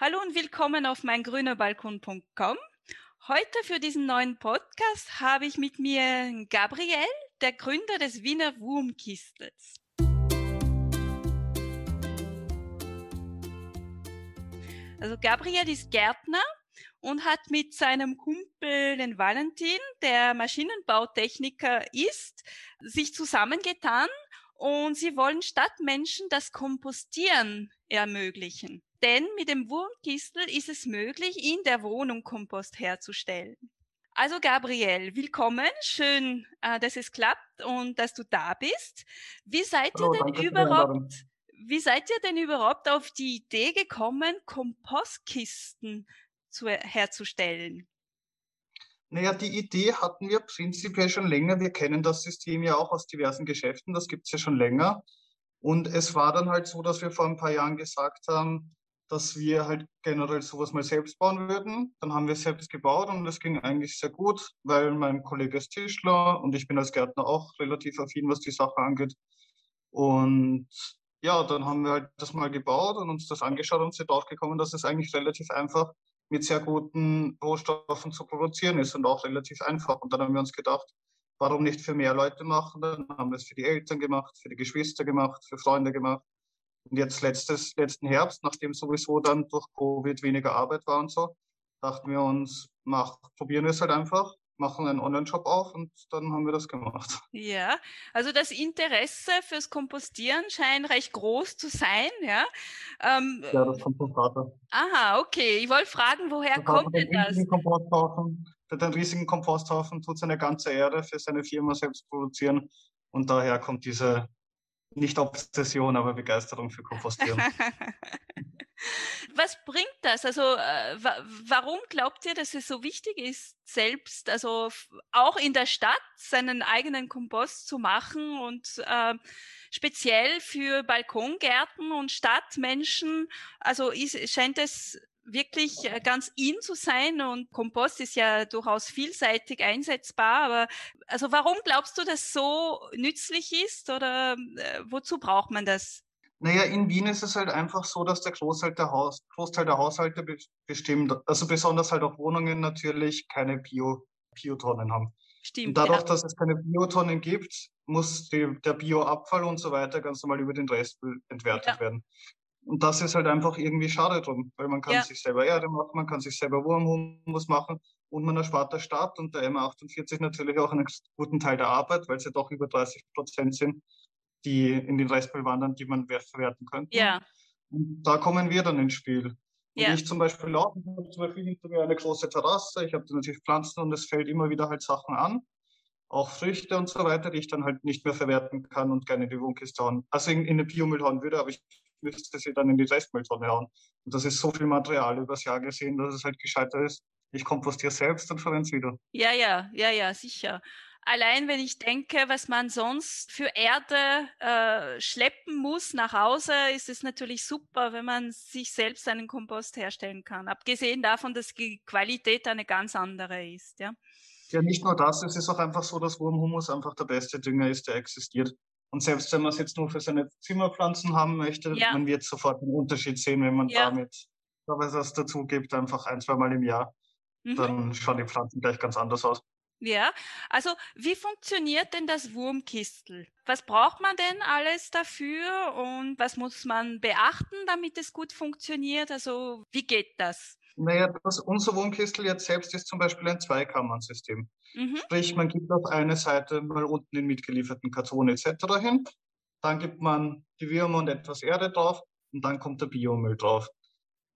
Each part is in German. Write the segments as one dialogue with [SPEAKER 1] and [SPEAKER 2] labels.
[SPEAKER 1] Hallo und willkommen auf meingrünerbalkon.com. Heute für diesen neuen Podcast habe ich mit mir Gabriel, der Gründer des Wiener Wurmkistels. Also Gabriel ist Gärtner und hat mit seinem Kumpel, den Valentin, der Maschinenbautechniker ist, sich zusammengetan und sie wollen Stadtmenschen das Kompostieren ermöglichen. Denn mit dem Wurmkistel ist es möglich, in der Wohnung Kompost herzustellen. Also Gabriel, willkommen. Schön, äh, dass es klappt und dass du da bist. Wie seid Hallo, ihr denn überhaupt, wie seid ihr denn überhaupt auf die Idee gekommen, Kompostkisten zu, herzustellen?
[SPEAKER 2] Naja, die Idee hatten wir prinzipiell schon länger. Wir kennen das System ja auch aus diversen Geschäften, das gibt es ja schon länger. Und es war dann halt so, dass wir vor ein paar Jahren gesagt haben, dass wir halt generell sowas mal selbst bauen würden. Dann haben wir es selbst gebaut und es ging eigentlich sehr gut, weil mein Kollege ist Tischler und ich bin als Gärtner auch relativ affin, was die Sache angeht. Und ja, dann haben wir halt das mal gebaut und uns das angeschaut und sind draufgekommen, dass es eigentlich relativ einfach mit sehr guten Rohstoffen zu produzieren ist und auch relativ einfach. Und dann haben wir uns gedacht, warum nicht für mehr Leute machen? Dann haben wir es für die Eltern gemacht, für die Geschwister gemacht, für Freunde gemacht. Und jetzt letztes, letzten Herbst, nachdem sowieso dann durch Covid weniger Arbeit war und so, dachten wir uns, mach, probieren wir es halt einfach, machen einen Online-Shop auf und dann haben wir das gemacht.
[SPEAKER 1] Ja, also das Interesse fürs Kompostieren scheint recht groß zu sein, ja.
[SPEAKER 2] Ähm, ja, das kommt vom Vater.
[SPEAKER 1] Aha, okay. Ich wollte fragen, woher kommt denn das?
[SPEAKER 2] Komposthaufen, der den riesigen Komposthaufen tut seine ganze Erde für seine Firma selbst produzieren und daher kommt diese nicht Obsession, aber Begeisterung für Kompostieren.
[SPEAKER 1] Was bringt das? Also äh, warum glaubt ihr, dass es so wichtig ist, selbst, also auch in der Stadt seinen eigenen Kompost zu machen und äh, speziell für Balkongärten und Stadtmenschen, also ist, scheint es wirklich äh, ganz in zu sein und Kompost ist ja durchaus vielseitig einsetzbar. Aber also warum glaubst du, dass so nützlich ist oder äh, wozu braucht man das?
[SPEAKER 2] Naja, in Wien ist es halt einfach so, dass der Großteil der, Haus, Großteil der Haushalte bestimmt, also besonders halt auch Wohnungen natürlich keine Bio, Biotonnen haben. Stimmt. Und dadurch, ja. dass es keine Biotonnen gibt, muss die, der Bioabfall und so weiter ganz normal über den Restmüll entwertet ja. werden. Und das ist halt einfach irgendwie schade drum, weil man kann ja. sich selber Erde machen, man kann sich selber Wurmhumus machen und man erspart der Stadt und der M48 natürlich auch einen guten Teil der Arbeit, weil es ja doch über 30 Prozent sind, die in den Restmüll wandern, die man verwerten könnte.
[SPEAKER 1] Ja.
[SPEAKER 2] Und da kommen wir dann ins Spiel. Und ja. ich zum Beispiel auch, ich habe zum Beispiel hinter mir eine große Terrasse, ich habe natürlich Pflanzen und es fällt immer wieder halt Sachen an, auch Früchte und so weiter, die ich dann halt nicht mehr verwerten kann und gerne in die Wohnkiste hauen, also in, in den Biomüll hauen würde, aber ich müsste sie dann in die Restmülltonne hauen. Und das ist so viel Material übers Jahr gesehen, dass es halt gescheiter ist. Ich kompostiere selbst und verwende es wieder.
[SPEAKER 1] Ja, ja, ja, ja, sicher. Allein wenn ich denke, was man sonst für Erde äh, schleppen muss nach Hause, ist es natürlich super, wenn man sich selbst einen Kompost herstellen kann. Abgesehen davon, dass die Qualität eine ganz andere ist. Ja,
[SPEAKER 2] ja nicht nur das, es ist auch einfach so, dass Wurmhumus einfach der beste Dünger ist, der existiert. Und selbst wenn man es jetzt nur für seine Zimmerpflanzen haben möchte, ja. man wird sofort einen Unterschied sehen, wenn man ja. damit was dazu gibt, einfach ein, zwei Mal im Jahr. Mhm. Dann schauen die Pflanzen gleich ganz anders aus.
[SPEAKER 1] Ja, also wie funktioniert denn das Wurmkistel? Was braucht man denn alles dafür und was muss man beachten, damit es gut funktioniert? Also wie geht das?
[SPEAKER 2] Naja, das, unser Wohnkistel jetzt selbst ist zum Beispiel ein Zweikammern-System. Mhm. Sprich, man gibt auf eine Seite mal unten den mitgelieferten Karton etc. hin, dann gibt man die Würmer und etwas Erde drauf und dann kommt der Biomüll drauf.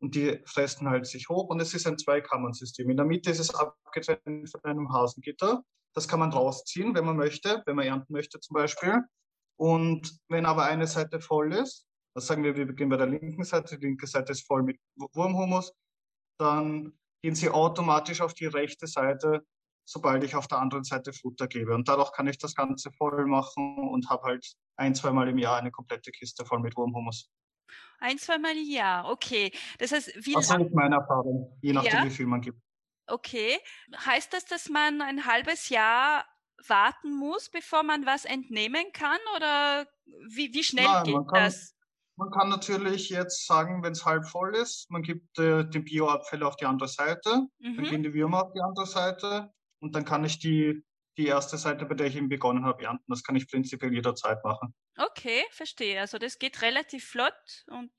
[SPEAKER 2] Und die fressen halt sich hoch und es ist ein Zweikammern-System. In der Mitte ist es abgetrennt von einem Hasengitter. Das kann man rausziehen, wenn man möchte, wenn man ernten möchte zum Beispiel. Und wenn aber eine Seite voll ist, das sagen wir, wir beginnen bei der linken Seite, die linke Seite ist voll mit Wurmhumus, dann gehen sie automatisch auf die rechte Seite, sobald ich auf der anderen Seite Futter gebe. Und dadurch kann ich das Ganze voll machen und habe halt ein, zweimal im Jahr eine komplette Kiste voll mit Wurmhumus.
[SPEAKER 1] Ein, zweimal im Jahr, okay. Das heißt,
[SPEAKER 2] wie Das ist meine Erfahrung, je nachdem, ja? wie viel man gibt.
[SPEAKER 1] Okay. Heißt das, dass man ein halbes Jahr warten muss, bevor man was entnehmen kann? Oder wie, wie schnell Nein, geht das?
[SPEAKER 2] Man kann natürlich jetzt sagen, wenn es halb voll ist, man gibt äh, die Bioabfälle auf die andere Seite, mhm. dann gehen die Würmer auf die andere Seite und dann kann ich die, die erste Seite, bei der ich eben begonnen habe, ernten. Das kann ich prinzipiell jederzeit machen.
[SPEAKER 1] Okay, verstehe. Also das geht relativ flott und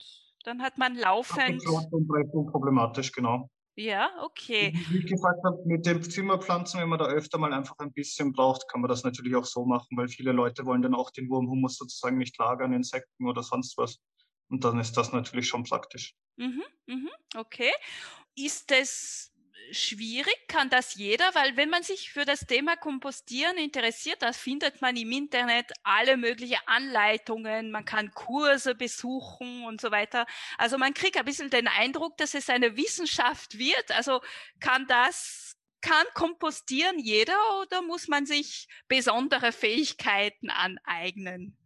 [SPEAKER 1] dann hat man laufend.
[SPEAKER 2] Flott und problematisch, genau.
[SPEAKER 1] Ja, okay.
[SPEAKER 2] Wie ich gesagt habe, mit den Zimmerpflanzen, wenn man da öfter mal einfach ein bisschen braucht, kann man das natürlich auch so machen, weil viele Leute wollen dann auch den Wurmhumus sozusagen nicht lagern, Insekten oder sonst was. Und dann ist das natürlich schon praktisch.
[SPEAKER 1] Mhm, mhm, okay. Ist es schwierig? Kann das jeder? Weil wenn man sich für das Thema Kompostieren interessiert, da findet man im Internet alle möglichen Anleitungen, man kann Kurse besuchen und so weiter. Also man kriegt ein bisschen den Eindruck, dass es eine Wissenschaft wird. Also kann das, kann Kompostieren jeder oder muss man sich besondere Fähigkeiten aneignen?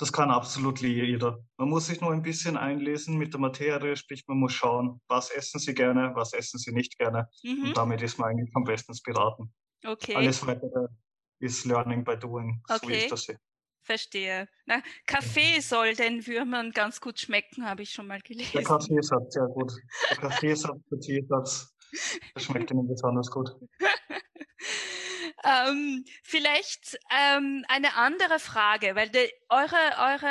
[SPEAKER 2] Das kann absolut jeder. Man muss sich nur ein bisschen einlesen mit der Materie, sprich man muss schauen, was essen Sie gerne, was essen Sie nicht gerne. Mhm. Und damit ist man eigentlich am besten beraten.
[SPEAKER 1] Okay.
[SPEAKER 2] Alles weitere ist Learning by Doing, okay. so wie ich das sehe.
[SPEAKER 1] Verstehe. Na, Kaffee soll den Würmern ganz gut schmecken, habe ich schon mal gelesen.
[SPEAKER 2] Der Kaffeesatz, ja gut. Der Kaffeesatz, der Teesatz, der schmeckt Ihnen besonders gut.
[SPEAKER 1] Ähm, vielleicht ähm, eine andere Frage, weil de, eure, eure,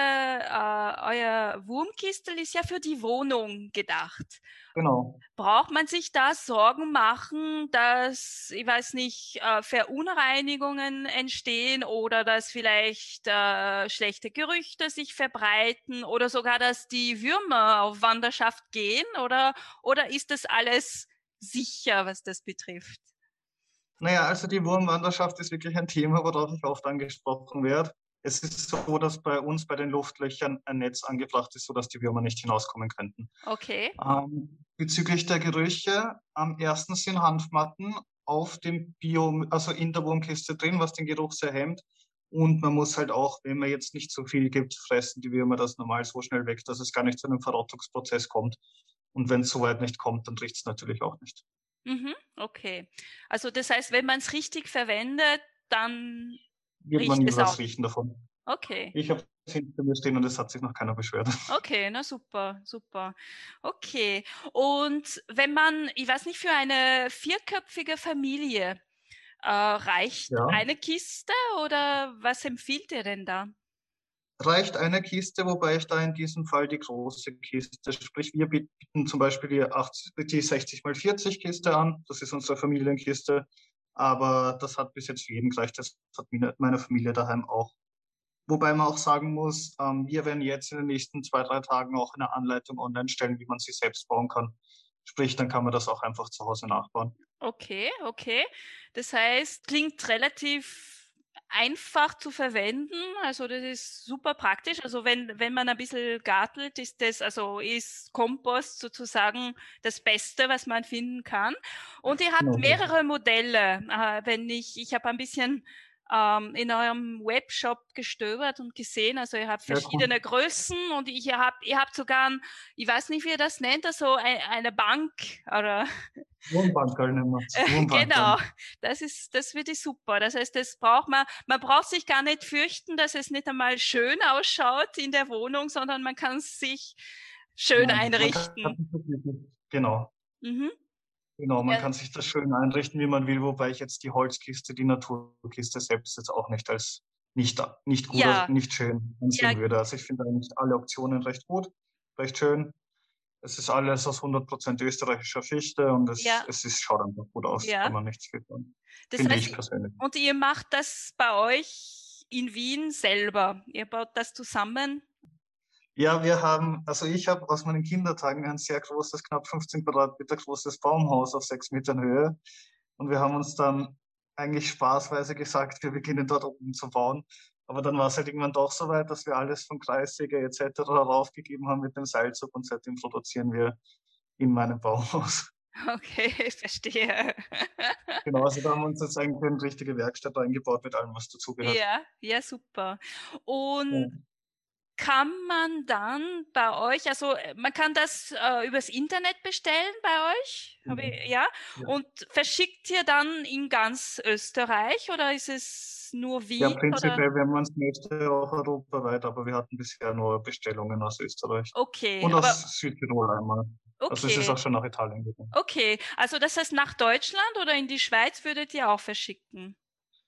[SPEAKER 1] äh, euer Wurmkistel ist ja für die Wohnung gedacht.
[SPEAKER 2] Genau.
[SPEAKER 1] Braucht man sich da Sorgen machen, dass, ich weiß nicht, äh, Verunreinigungen entstehen oder dass vielleicht äh, schlechte Gerüchte sich verbreiten oder sogar, dass die Würmer auf Wanderschaft gehen oder, oder ist das alles sicher, was das betrifft?
[SPEAKER 2] Naja, also die Wurmwanderschaft ist wirklich ein Thema, worauf ich oft angesprochen werde. Es ist so, dass bei uns bei den Luftlöchern ein Netz angebracht ist, sodass die Würmer nicht hinauskommen könnten.
[SPEAKER 1] Okay.
[SPEAKER 2] Ähm, bezüglich der Gerüche, am ersten sind Hanfmatten auf dem Bio, also in der Wurmkiste drin, was den Geruch sehr hemmt. Und man muss halt auch, wenn man jetzt nicht so viel gibt, fressen die Würmer das normal so schnell weg, dass es gar nicht zu einem Verrottungsprozess kommt. Und wenn es soweit nicht kommt, dann riecht es natürlich auch nicht.
[SPEAKER 1] Mhm, okay. Also das heißt, wenn man es richtig verwendet, dann
[SPEAKER 2] wird man nie was riechen davon.
[SPEAKER 1] Okay.
[SPEAKER 2] Ich habe es hinter mir stehen und es hat sich noch keiner beschwert.
[SPEAKER 1] Okay, na super, super. Okay. Und wenn man, ich weiß nicht, für eine vierköpfige Familie äh, reicht ja. eine Kiste oder was empfiehlt ihr denn da?
[SPEAKER 2] Reicht eine Kiste, wobei ich da in diesem Fall die große Kiste, sprich wir bieten zum Beispiel die, 80, die 60 x 40 Kiste an, das ist unsere Familienkiste, aber das hat bis jetzt für jeden gereicht, das hat meine Familie daheim auch. Wobei man auch sagen muss, ähm, wir werden jetzt in den nächsten zwei, drei Tagen auch eine Anleitung online stellen, wie man sie selbst bauen kann. Sprich, dann kann man das auch einfach zu Hause nachbauen.
[SPEAKER 1] Okay, okay. Das heißt, klingt relativ einfach zu verwenden. Also das ist super praktisch. Also wenn, wenn man ein bisschen gartelt, ist das, also ist Kompost sozusagen das Beste, was man finden kann. Und ihr habt genau. mehrere Modelle. Äh, wenn ich, ich habe ein bisschen ähm, in eurem Webshop gestöbert und gesehen. Also ihr habt verschiedene ja, Größen und ihr habt, ihr habt sogar, ein, ich weiß nicht, wie ihr das nennt, also ein, eine Bank oder
[SPEAKER 2] Wohnbank nennen
[SPEAKER 1] wir Genau, das ist, das wird super. Das heißt, das braucht man, man braucht sich gar nicht fürchten, dass es nicht einmal schön ausschaut in der Wohnung, sondern man kann es sich schön ja, einrichten.
[SPEAKER 2] Genau. Mhm. Genau, man ja. kann sich das schön einrichten, wie man will, wobei ich jetzt die Holzkiste, die Naturkiste selbst jetzt auch nicht als nicht, nicht gut, ja. nicht schön ansehen ja. würde. Also ich finde eigentlich alle Optionen recht gut, recht schön. Es ist alles aus 100% österreichischer Fichte und es, es ist, schaut einfach gut aus, kann man nichts tun. Das finde heißt, ich persönlich.
[SPEAKER 1] Und ihr macht das bei euch in Wien selber? Ihr baut das zusammen?
[SPEAKER 2] Ja, wir haben, also ich habe aus meinen Kindertagen ein sehr großes, knapp 15 Quadratmeter großes Baumhaus auf sechs Metern Höhe. Und wir haben uns dann eigentlich spaßweise gesagt, wir beginnen dort oben zu bauen. Aber dann war es halt irgendwann doch so weit, dass wir alles von Kreissäge etc. raufgegeben haben mit dem Seilzug und seitdem produzieren wir in meinem Baumhaus.
[SPEAKER 1] Okay, verstehe.
[SPEAKER 2] genau, also da haben wir uns jetzt eigentlich eine richtige Werkstatt eingebaut mit allem, was dazugehört.
[SPEAKER 1] Ja, ja, super. Und kann man dann bei euch, also äh, man kann das äh, übers Internet bestellen bei euch, mhm. ich, ja? ja? Und verschickt ihr dann in ganz Österreich oder ist es nur Wien?
[SPEAKER 2] Ja, prinzipiell, wenn man es möchte, auch europaweit, aber wir hatten bisher nur Bestellungen aus Österreich.
[SPEAKER 1] Okay.
[SPEAKER 2] Und aus Südtirol einmal. Okay. Also es ist auch schon nach Italien gegangen.
[SPEAKER 1] Okay, also das heißt nach Deutschland oder in die Schweiz würdet ihr auch verschicken?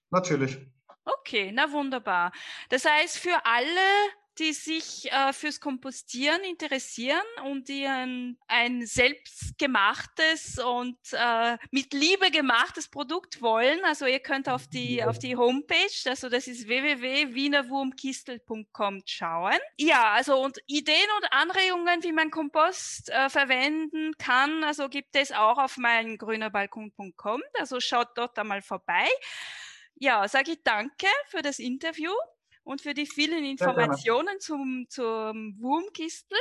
[SPEAKER 2] Natürlich.
[SPEAKER 1] Okay, na wunderbar. Das heißt, für alle die sich äh, fürs Kompostieren interessieren und die ein, ein selbstgemachtes und äh, mit Liebe gemachtes Produkt wollen. Also ihr könnt auf die, auf die Homepage, also das ist www.wienerwurmkistel.com schauen. Ja, also und Ideen und Anregungen, wie man Kompost äh, verwenden kann, also gibt es auch auf meinem grünerbalkon.com. Also schaut dort einmal vorbei. Ja, sage ich danke für das Interview und für die vielen Informationen zum, zum Wurmkistel.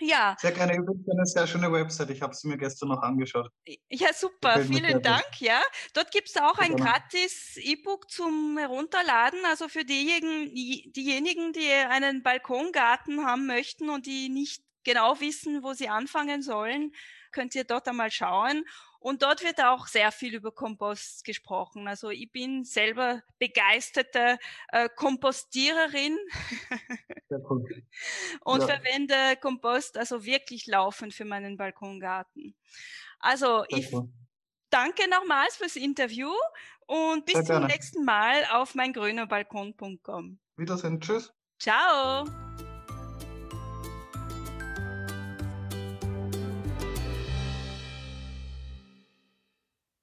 [SPEAKER 2] Ja. Sehr gerne. Übrigens eine sehr schöne Website. Ich habe sie mir gestern noch angeschaut.
[SPEAKER 1] Ja, super. Vielen Dank. Ja, dort gibt es auch ein gratis E-Book zum Herunterladen. Also für diejenigen, diejenigen, die einen Balkongarten haben möchten und die nicht genau wissen, wo sie anfangen sollen, könnt ihr dort einmal schauen. Und dort wird auch sehr viel über Kompost gesprochen. Also ich bin selber begeisterte äh, Kompostiererin und ja. verwende Kompost also wirklich laufend für meinen Balkongarten. Also sehr ich cool. danke nochmals fürs Interview und bis sehr zum gerne. nächsten Mal auf mein grünerbalkon.com.
[SPEAKER 2] Wiedersehen. Tschüss.
[SPEAKER 1] Ciao.